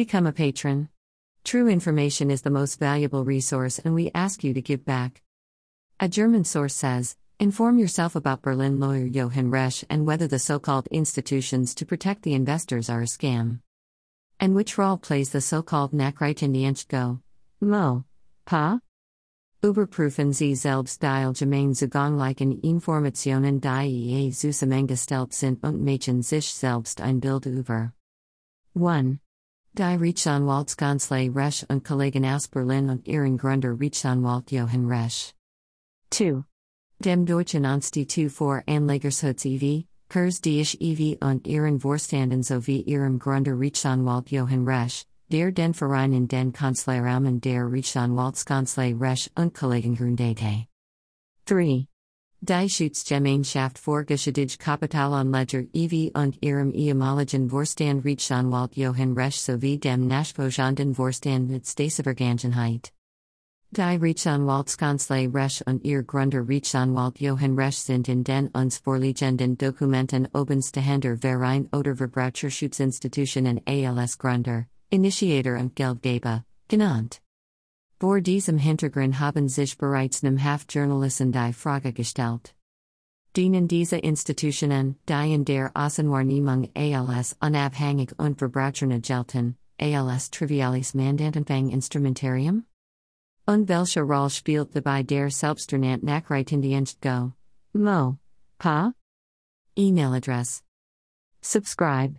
Become a patron. True information is the most valuable resource, and we ask you to give back. A German source says Inform yourself about Berlin lawyer Johann Resch and whether the so called institutions to protect the investors are a scam. And which role plays the so called Nachrichtendienst Go? Mo. Pa? Überprüfen Sie selbst die allgemein zuganglichen Informationen die ihr zusammengestellt sind und machen sich selbst ein Bild über. 1. Die Rechtsanwaltskanzlei Resch und Kollegen aus Berlin und ihren Gründer Rechtsanwalt Johann Resch. 2. Dem Deutschen Institut Anlegerschutz e.V., Kurs Diisch e.V. und ihren Vorstanden sowie ihrem Gründer Rechtsanwalt Johann Resch, der den Verein in den Kanzleramen der Rechtsanwaltskanzlei Resch und Kollegen gründete. 3. Die Schutzgemeinschaft für Geschädigte Kapitalanleger e.V. und ihrem ehemaligen Vorstand Rechtsanwalt Johann Resch sowie dem Nachfolgenden Vorstand mit Staatsvergangenheit. Die Rechtsanwaltskanzlei Resch und ihr Gründer Rechtsanwalt Johann Resch sind in den uns vorliegenden Dokumenten obenstehender Verein oder Verbraucherschutzinstitutionen als Gründer, Initiator und Geldgeber, genannt. Vor diesem Hintergrund haben sich bereits nem Haftjournalisten die Frage gestellt. Dienen diese Institutionen, die in der Außenwahrnehmung als unabhängig und verbraucherne gelten, als trivialis Mandantenfang Instrumentarium? Und welche Rolle spielt dabei der Selbsternannte Nachrichtendienst Go? Mo. Pa? Email address. Subscribe.